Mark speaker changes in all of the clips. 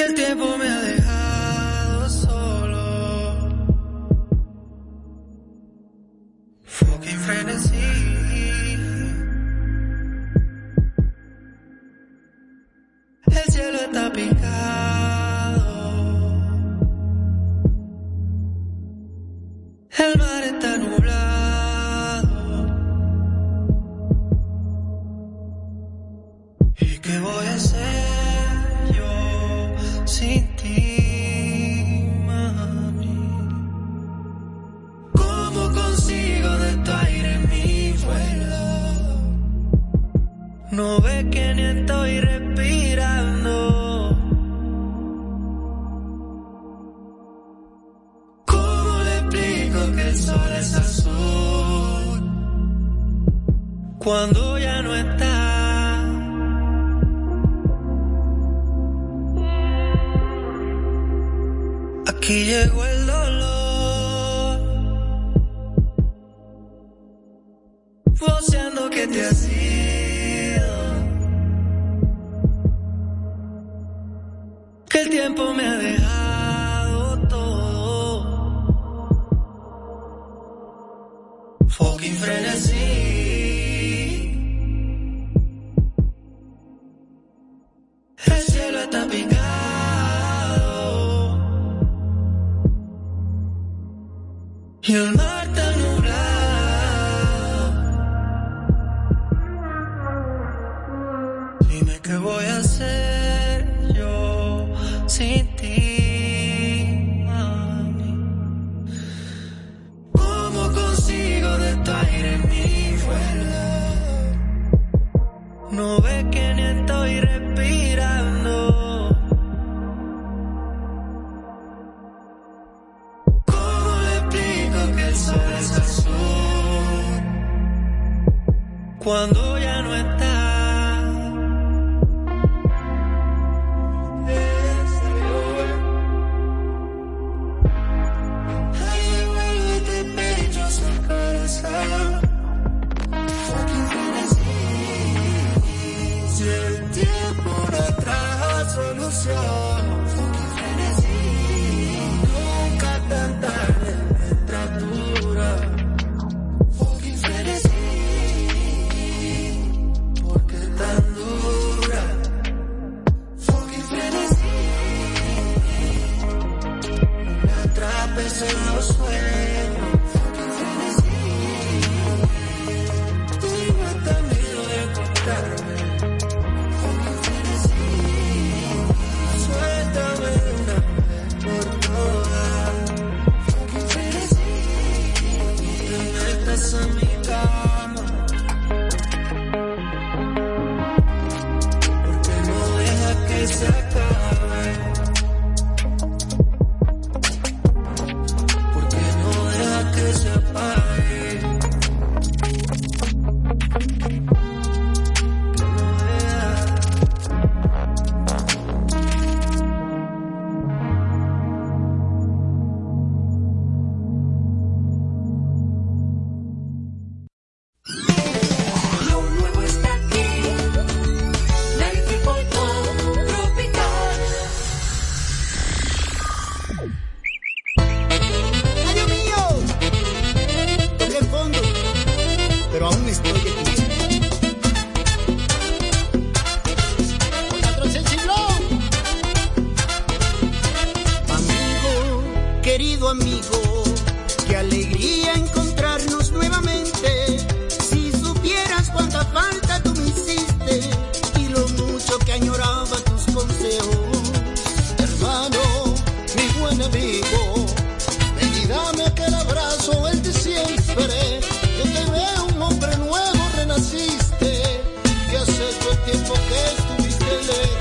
Speaker 1: el tiempo me ha
Speaker 2: You love quando querido amigo, qué alegría encontrarnos nuevamente. Si supieras cuánta falta tú me hiciste y lo mucho que añoraba tus consejos, hermano, mi buen amigo, ven y aquel abrazo, el de siempre. Yo te veo un hombre nuevo, renaciste, que hace todo el tiempo que estuviste lejos.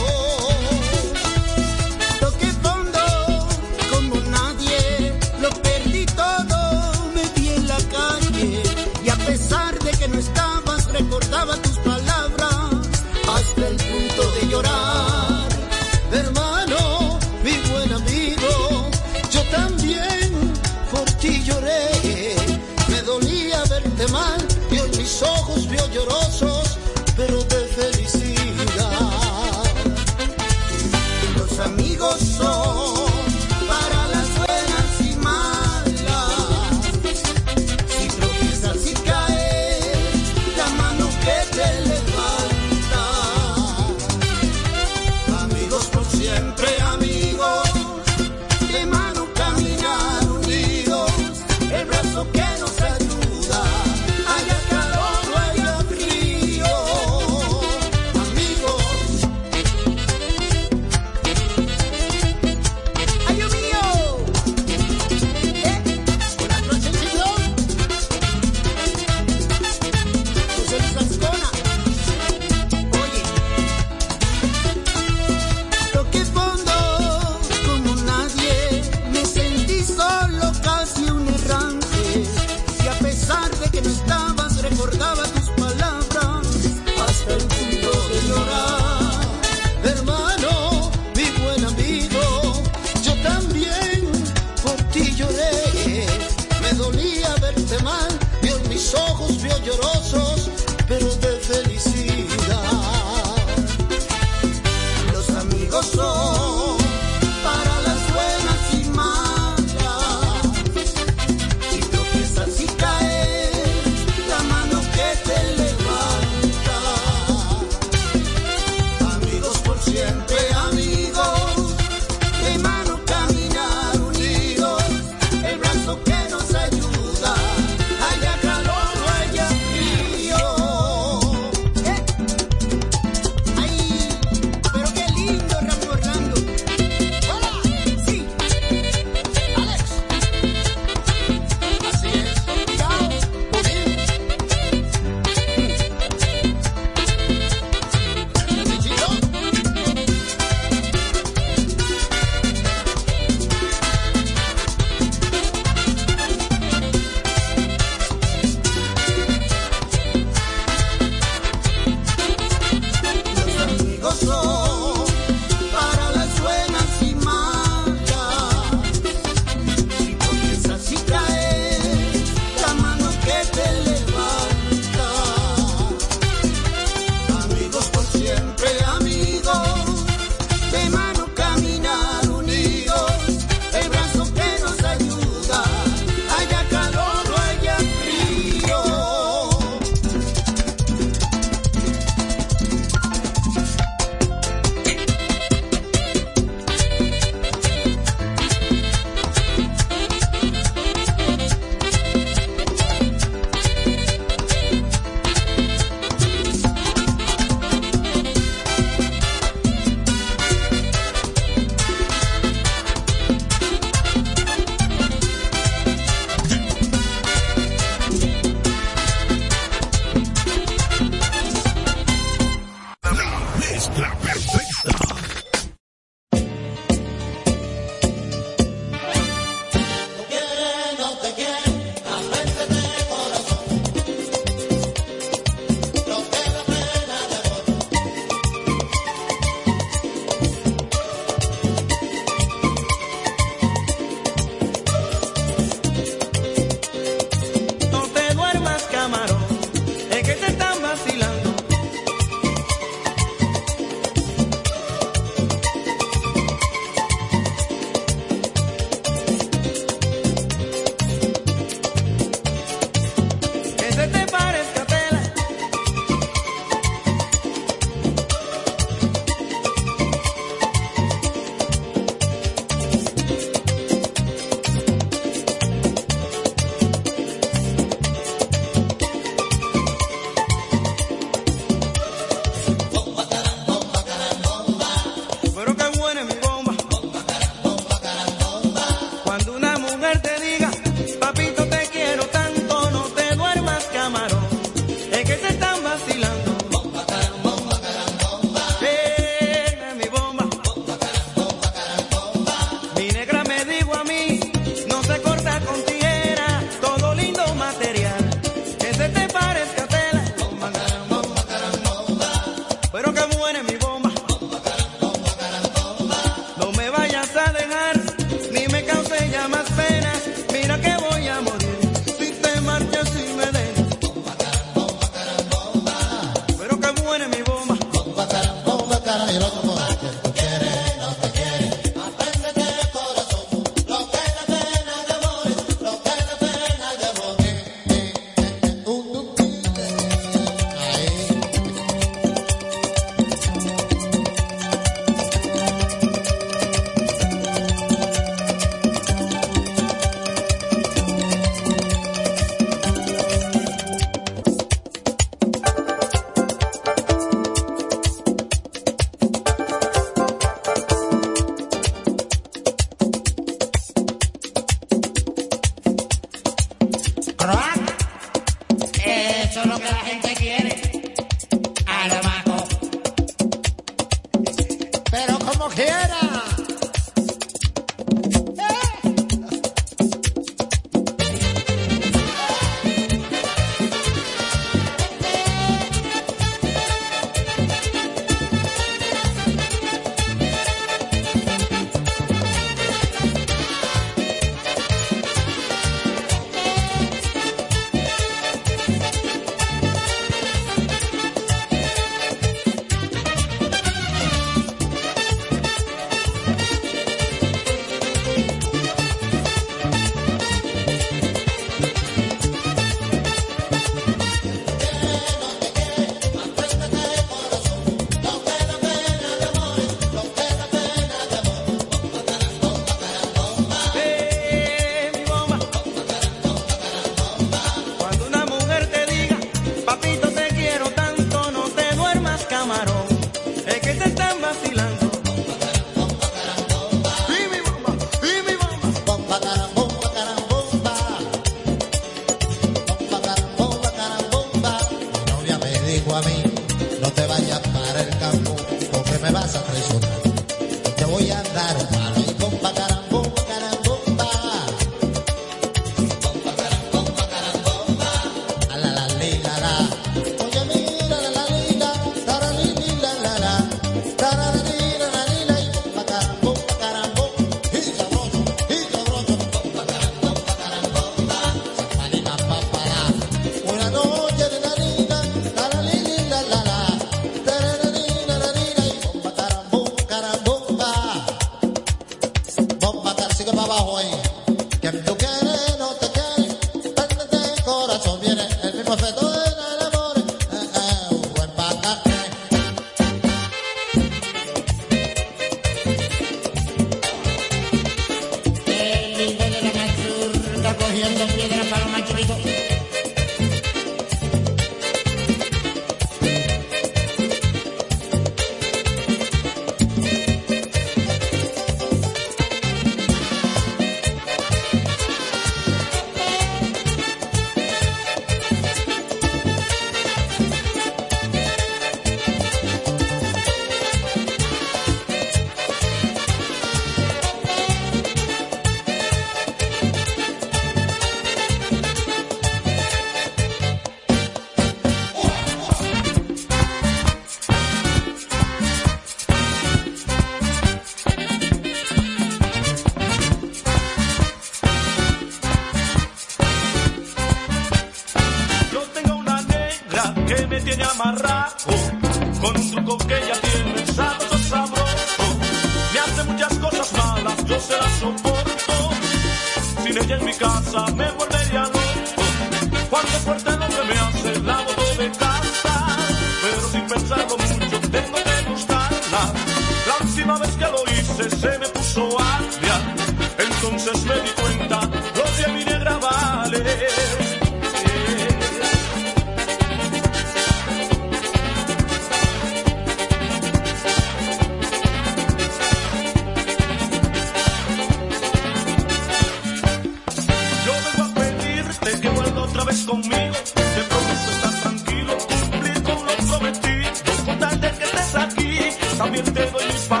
Speaker 3: conmigo, te prometo estar tranquilo, cumplir con lo prometido, con tal de que estés aquí, también te doy mis palabras.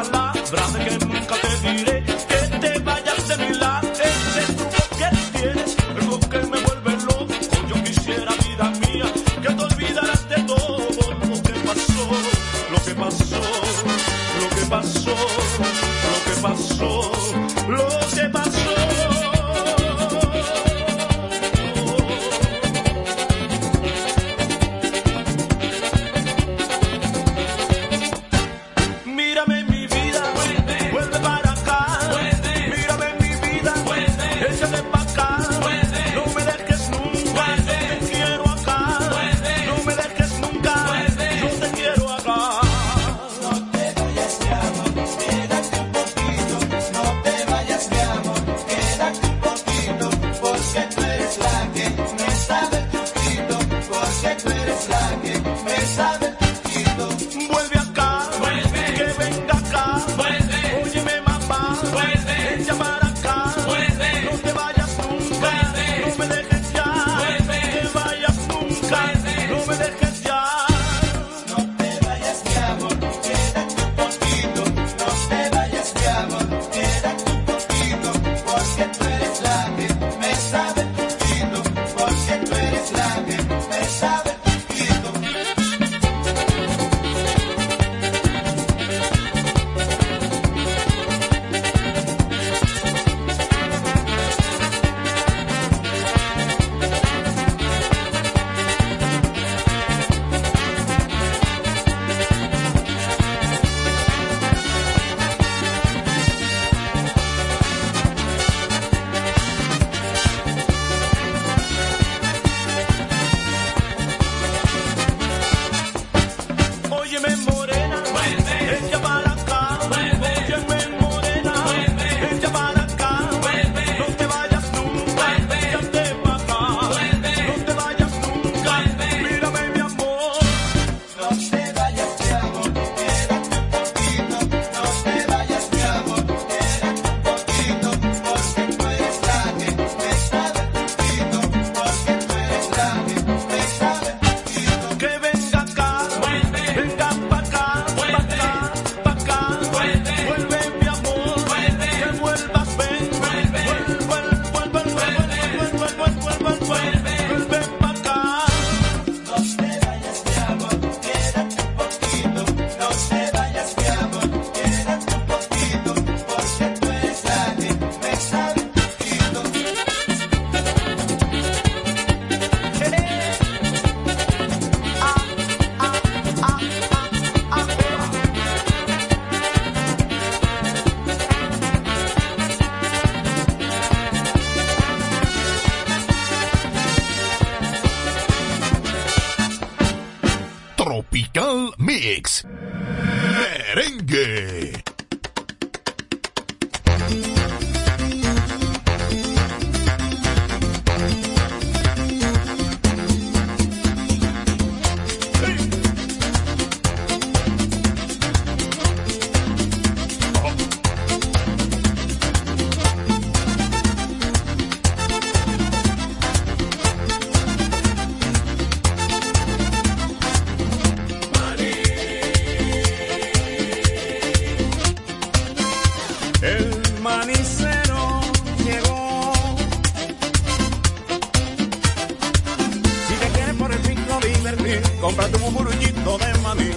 Speaker 3: cómprate un burullito de maní.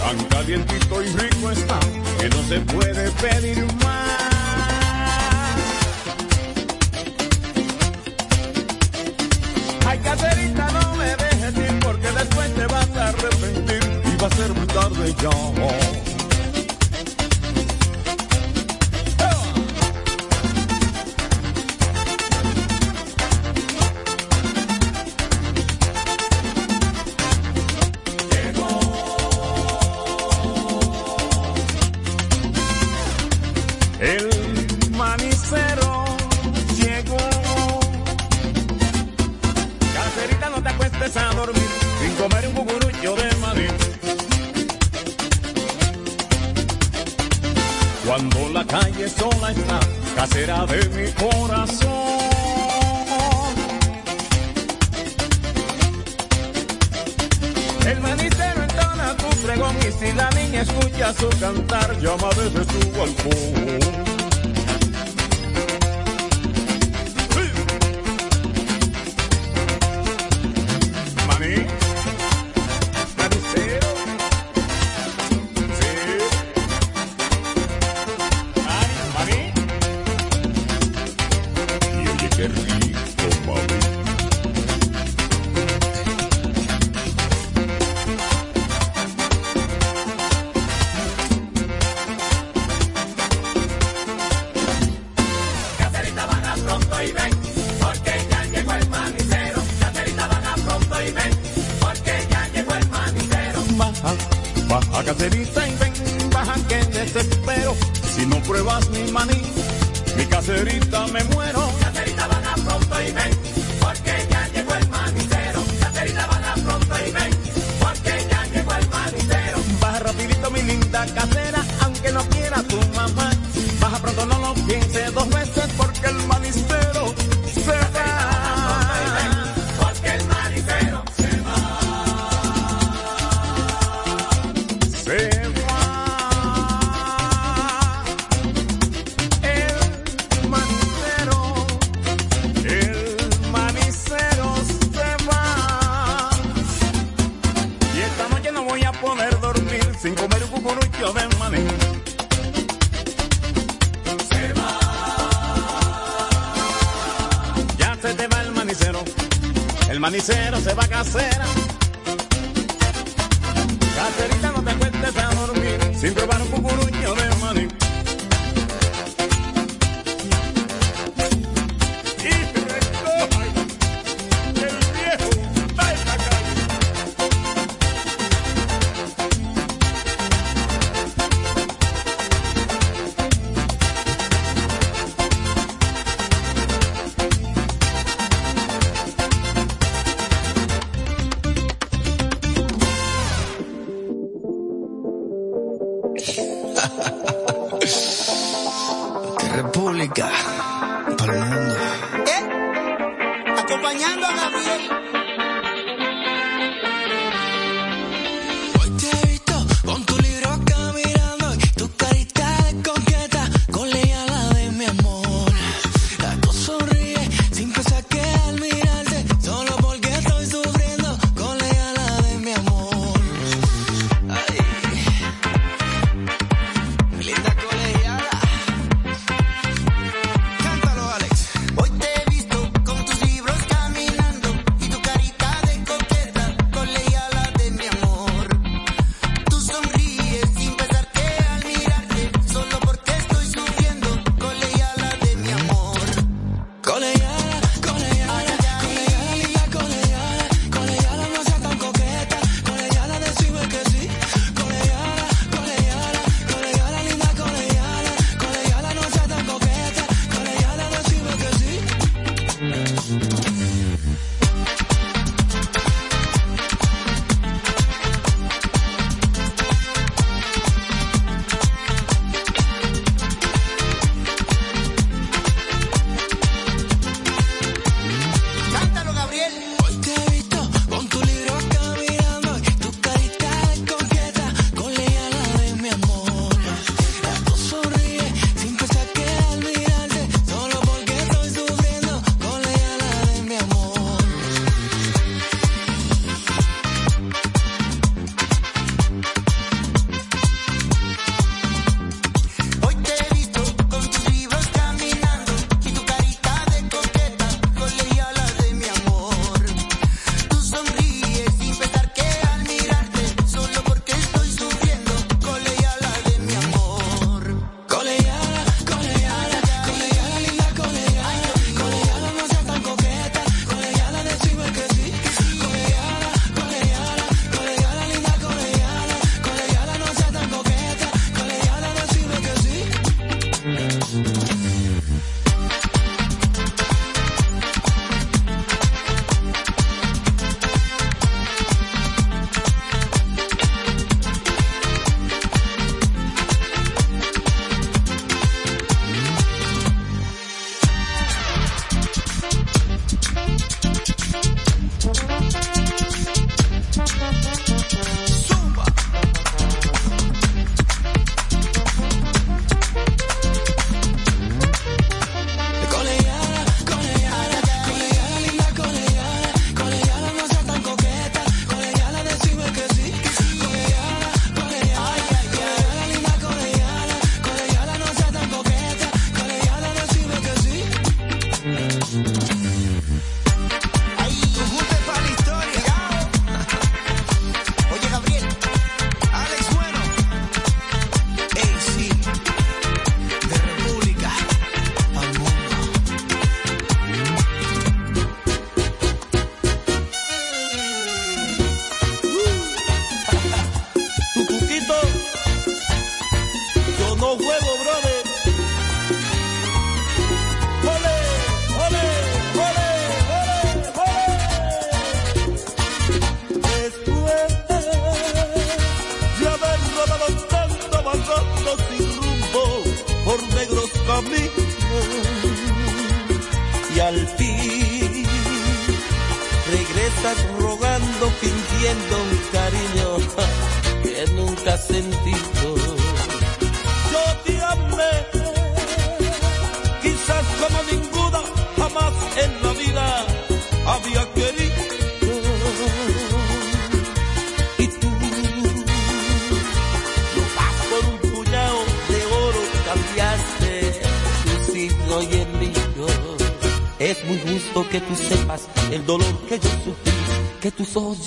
Speaker 3: Tan calientito y rico está que no se puede pedir más. Ay, caserita, no me dejes ir porque después te vas a arrepentir y va
Speaker 4: a
Speaker 5: ser muy tarde ya.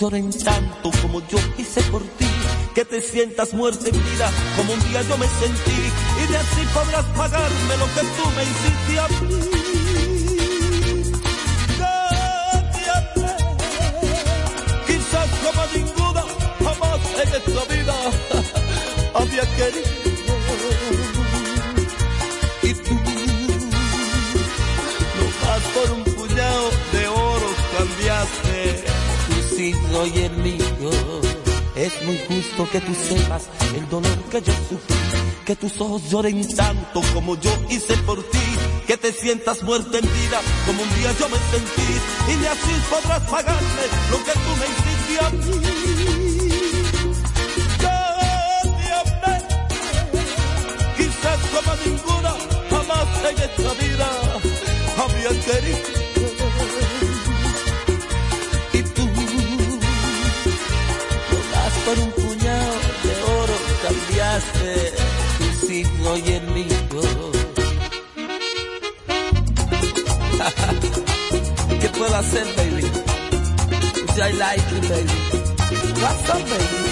Speaker 5: Lloren tanto como yo hice por ti, que te sientas muerta en vida como un día yo me sentí, y de así podrás pagarme lo que tú me hiciste a mí. Tu signo y el mío. Es muy justo que tú sepas el dolor que yo sufrí, que tus ojos lloren tanto como yo hice por ti, que te sientas muerta en vida como un día yo me sentí, y de así podrás pagarme lo que tú me hiciste a mí. Yo te amé, quizás como ninguna jamás en esta vida había querido. Cambiaste tu signo y el mío. ¿Qué puedo hacer, baby? I like you, baby. What's up, baby?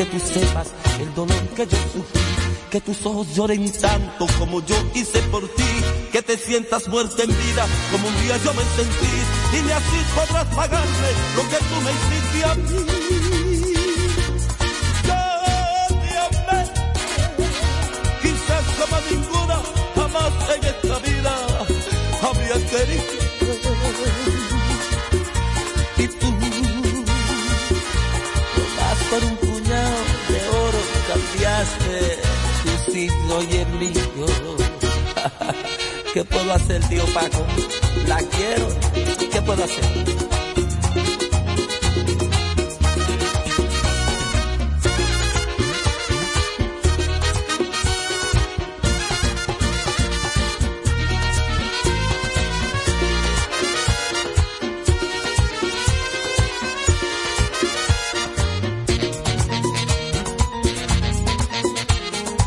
Speaker 5: Que tú sepas el dolor que yo sufrí, que tus ojos lloren tanto como yo hice por ti, que te sientas muerta en vida como un día yo me sentí, y de así podrás pagarme lo que tú me hiciste a mí. Yo te quizás como ninguna jamás en esta vida había querido. ¿Qué puedo hacer, tío Paco? La quiero. ¿Qué puedo hacer?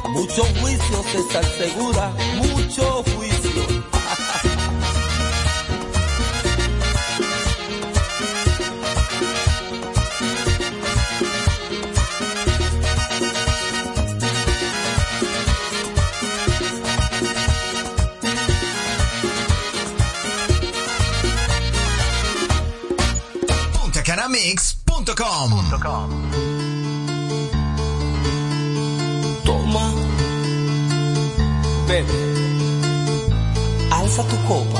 Speaker 5: Mucho juicio, César Segura, mucho juicio. Toma, bebe, alza tu copa,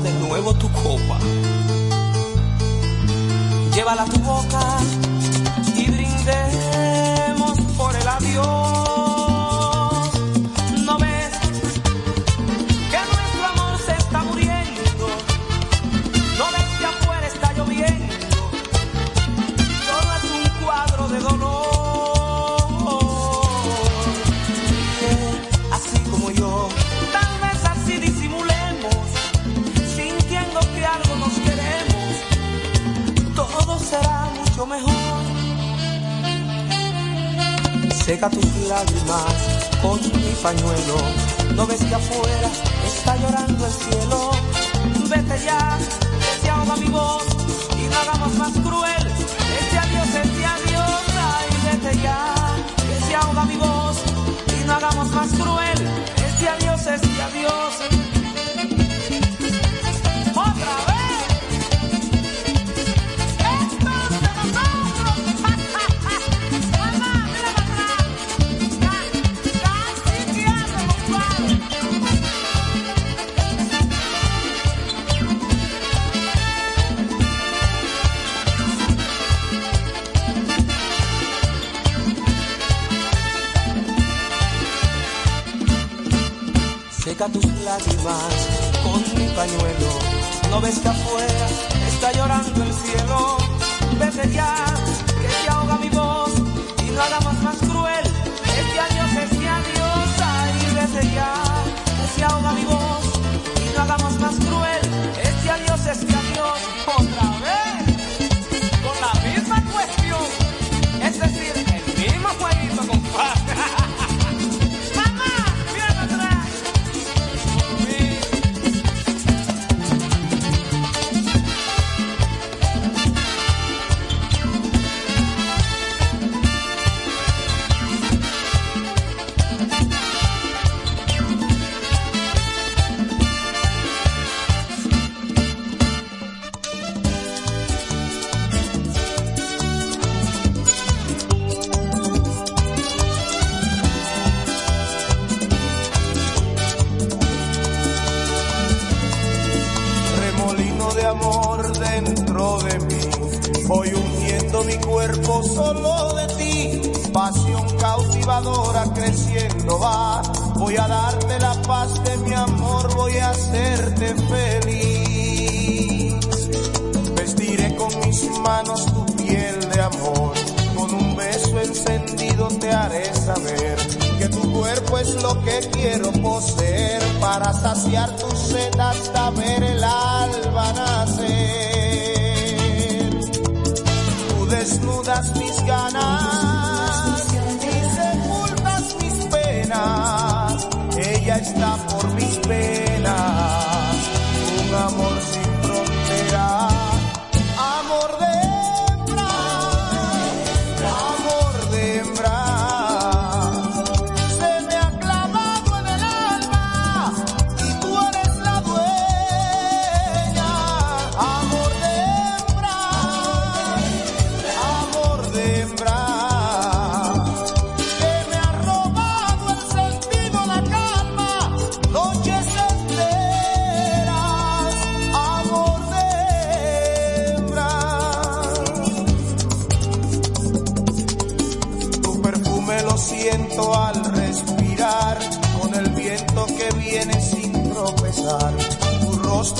Speaker 5: de nuevo tu copa, llévala a tu boca Seca tus lágrimas con mi pañuelo, no ves que afuera está llorando el cielo. Vete ya, que se ahoga mi voz y no hagamos más cruel. Este adiós, este adiós, ay, vete ya, que se ahoga mi voz y no hagamos más cruel. Este adiós, este adiós. Lágrimas con mi pañuelo. No ves que afuera está llorando el cielo. Vete ya, que se ahoga mi voz y no hagamos más cruel. Este adiós, este adiós, ay, vete ya, que se ahoga mi voz y no hagamos más cruel.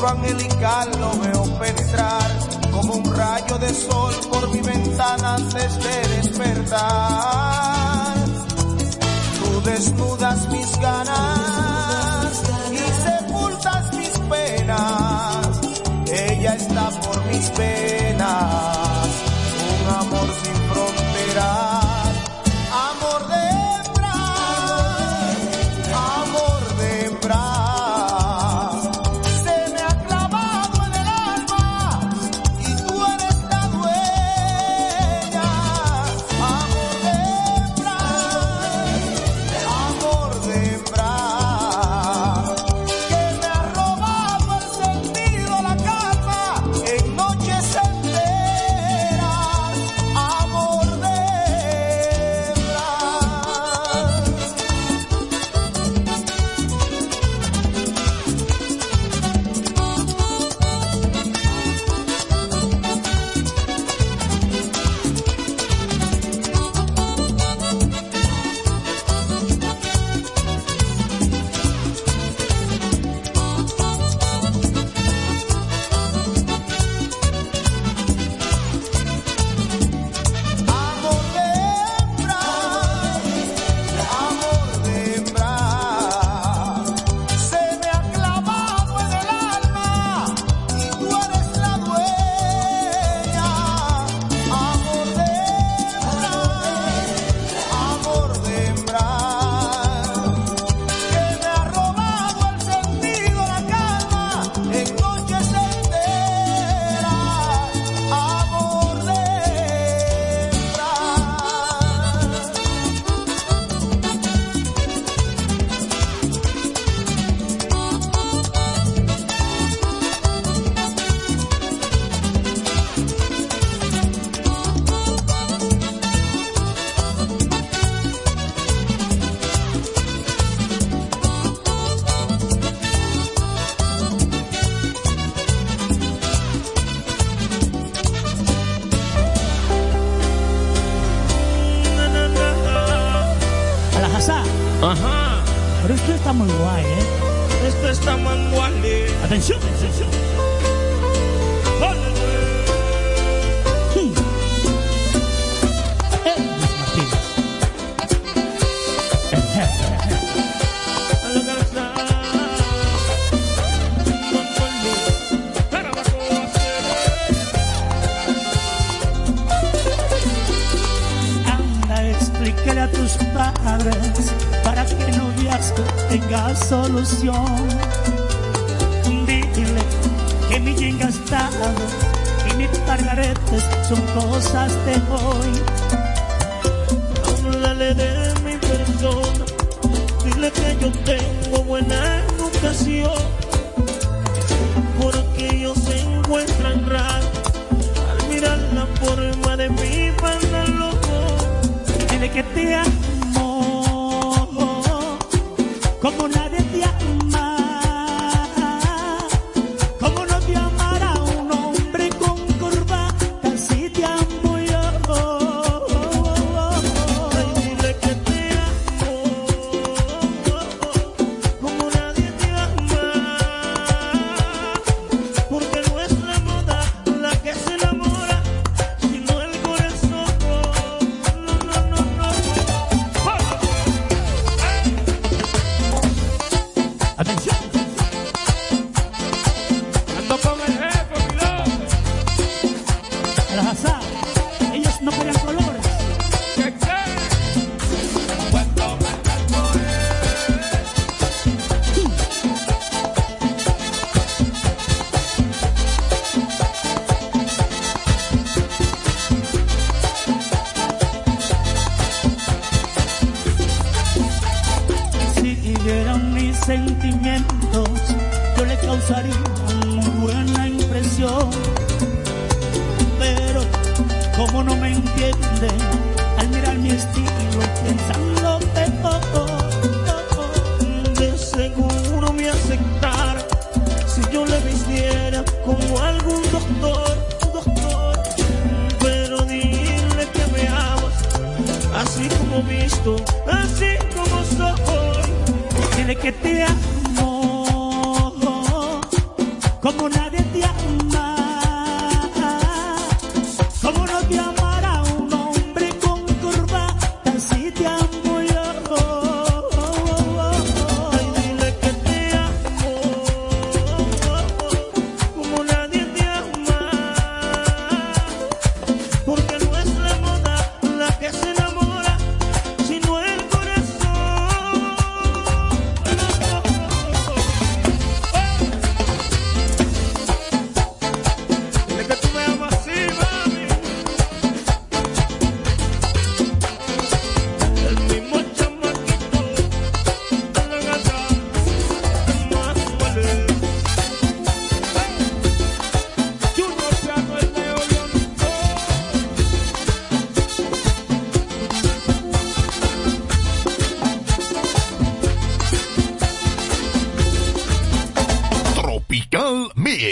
Speaker 6: Angelical lo veo penetrar, como un rayo de sol por mi ventana antes de despertar. Tú desnudas mis ganas y sepultas mis penas. Ella está por mis penas. Un amor sin fronteras.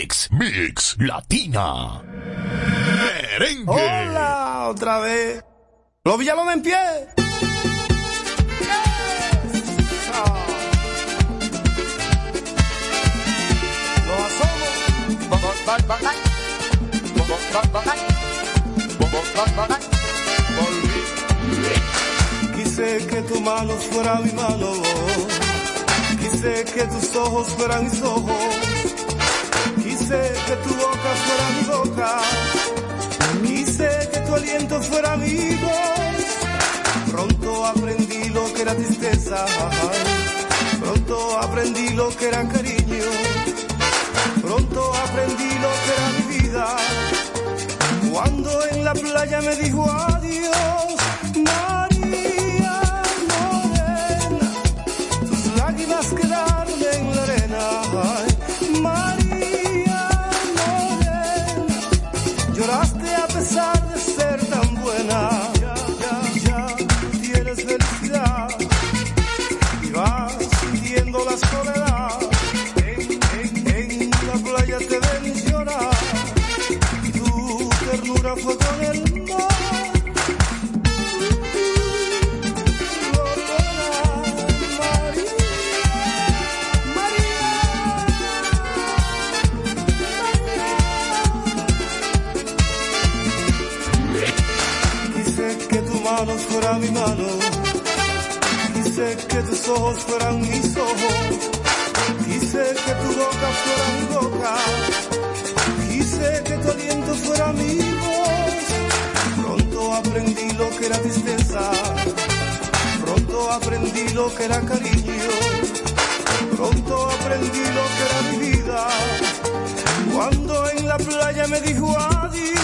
Speaker 7: Mix, Mix Latina. Merengue.
Speaker 8: Hola, otra vez. Los Villalobos en pie. Quise que tu mano fuera mi mano, quise que tus ojos fueran mis ojos Quise que tu boca fuera mi boca. Quise que tu aliento fuera mi voz. Pronto aprendí lo que era tristeza. Pronto aprendí lo que era cariño. Pronto aprendí lo que era mi vida. Cuando en la playa me dijo adiós tus ojos fueran mis ojos. Quise que tu boca fuera mi boca. Quise que tu aliento fuera mi voz. Pronto aprendí lo que era tristeza. Pronto aprendí lo que era cariño. Pronto aprendí lo que era mi vida. Cuando en la playa me dijo adiós,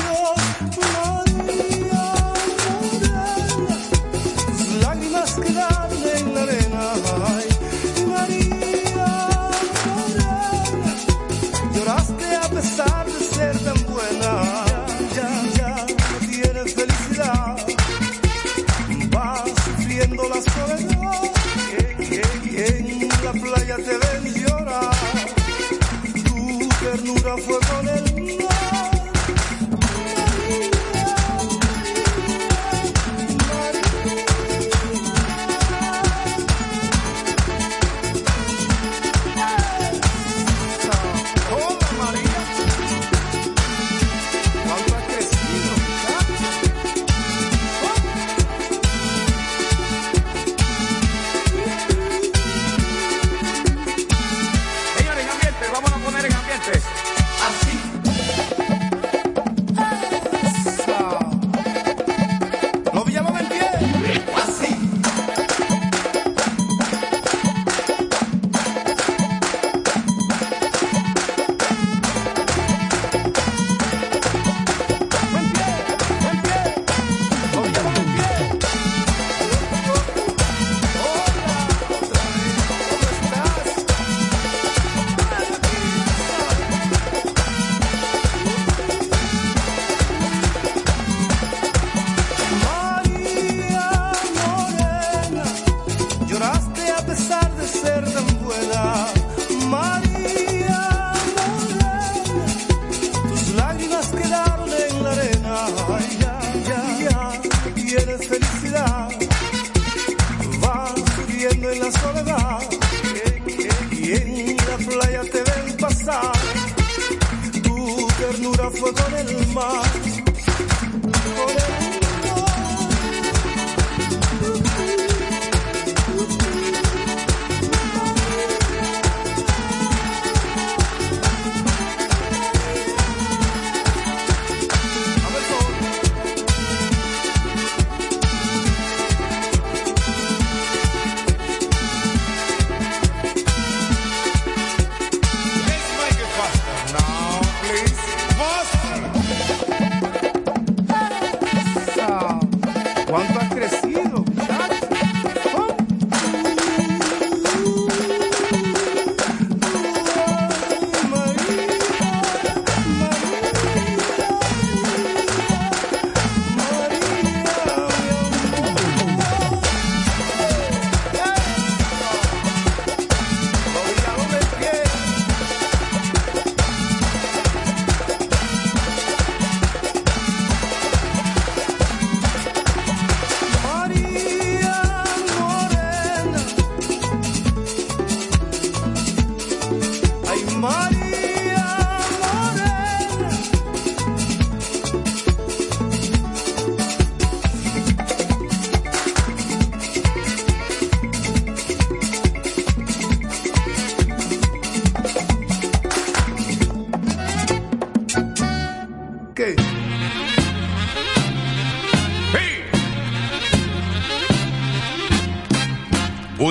Speaker 8: ternura fue con el mar.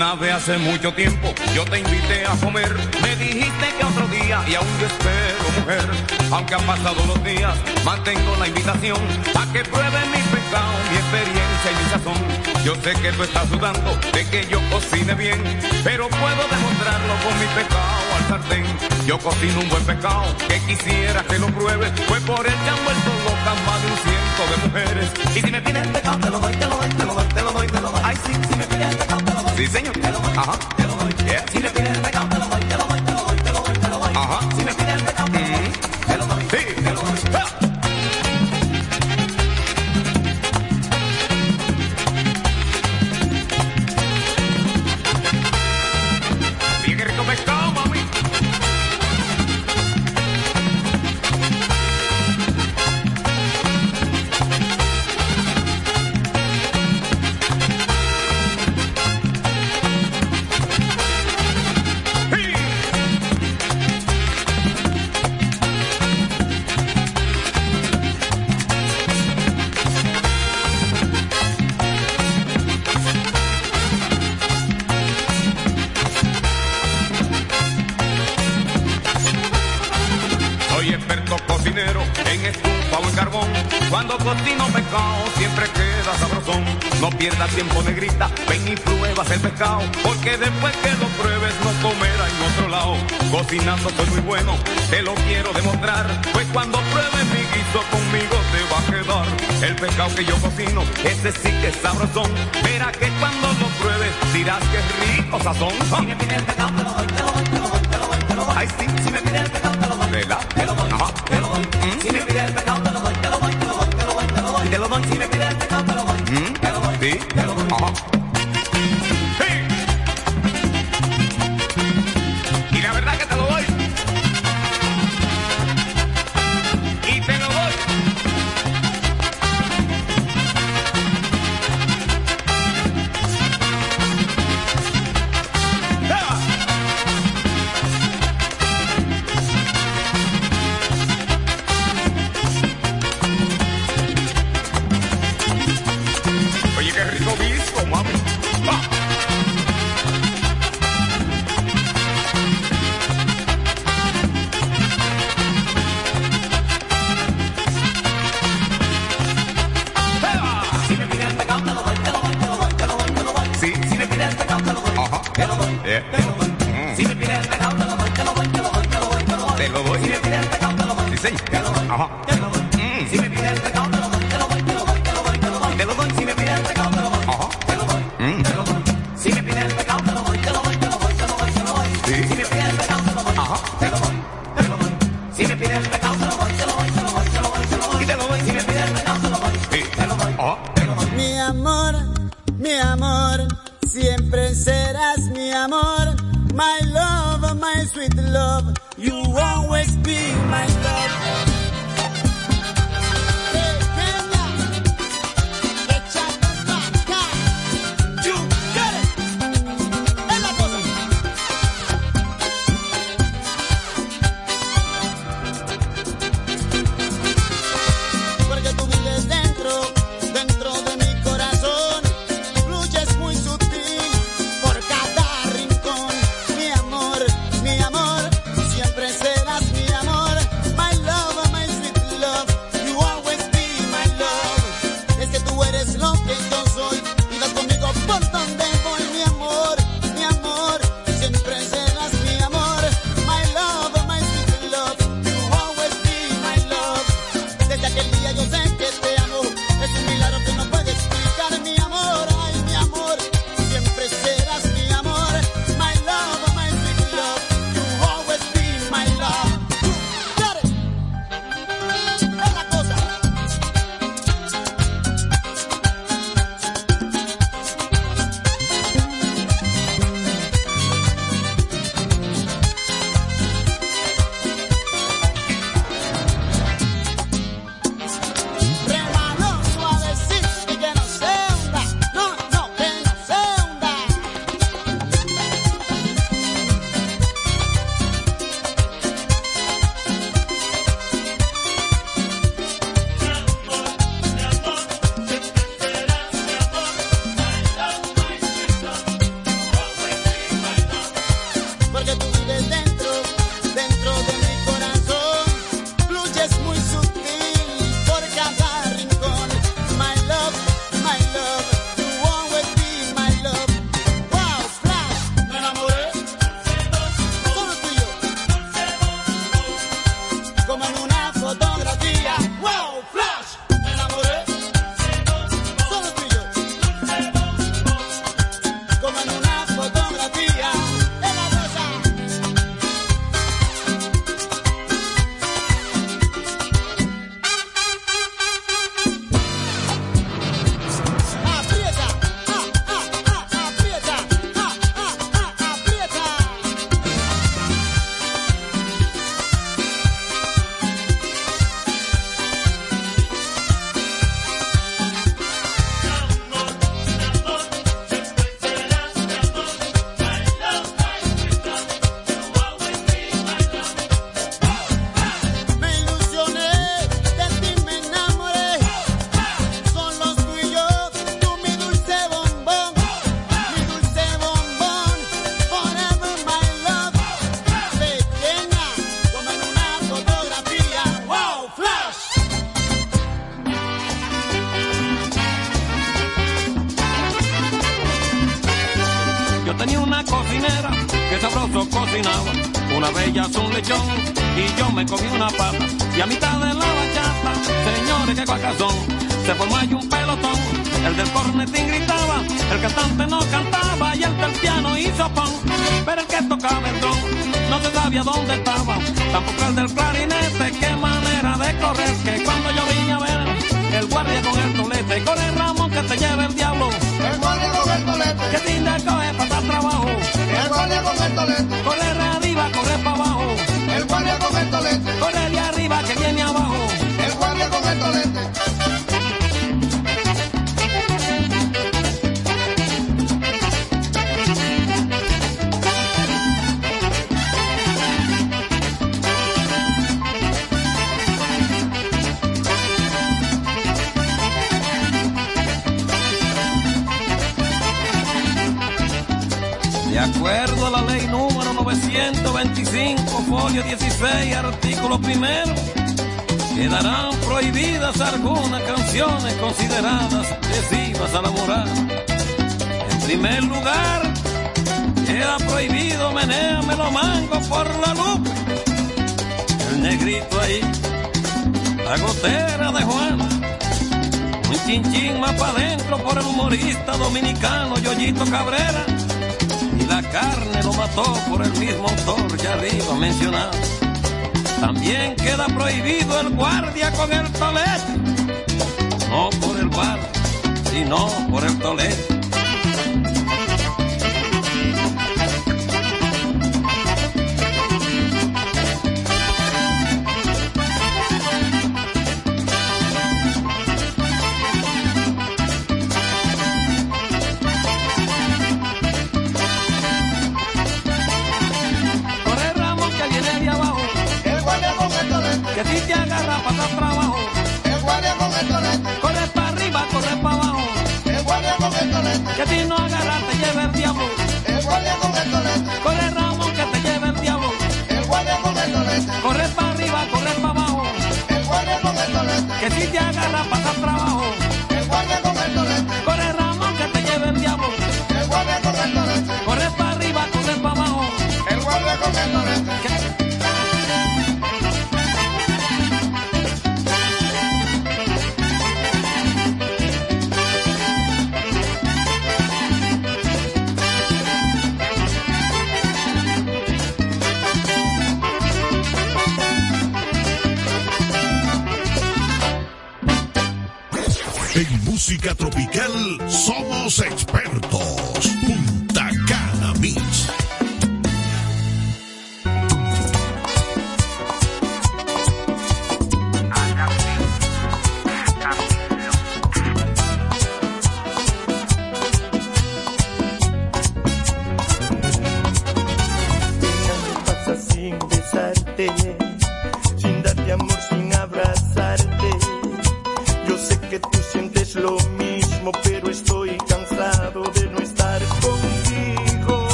Speaker 9: Una hace mucho tiempo yo te invité a comer. Me dijiste que otro día y aún yo espero, mujer. Aunque han pasado los días, mantengo la invitación a que pruebe mi pecado, mi experiencia y mi sazón. Yo sé que tú estás dudando de que yo cocine bien, pero puedo demostrarlo con mi pecado al sartén. Yo cocino un buen pecado que quisiera que lo pruebes. Fue por el que han vuelto locas más de un ciento de mujeres. Y si me pides Señor. Ajá.
Speaker 10: Cocinera que sabroso cocinaba. Una bella un lechón y yo me comí una pata. Y a mitad de la bachata, señores, que guacazón, se formó ahí un pelotón. El del cornetín gritaba, el cantante no cantaba y el del piano hizo pon. Pero el que tocaba el dron no se sabía dónde estaba. Tampoco el del clarinete, qué manera de correr. Que cuando yo vine a ver el guardia con el tolete, corre Ramón que te lleve el diablo.
Speaker 8: El guardia con el tolete.
Speaker 10: Que 125, folio 16, artículo primero. Quedarán prohibidas algunas canciones consideradas lesivas a la moral. En primer lugar, queda prohibido meneame los mangos por la luz El negrito ahí, la gotera de Juana. Un chinchín más para adentro por el humorista dominicano Yoyito Cabrera carne lo mató por el mismo autor ya arriba mencionado. También queda prohibido el guardia con el tolete, no por el bar, sino por el tolete.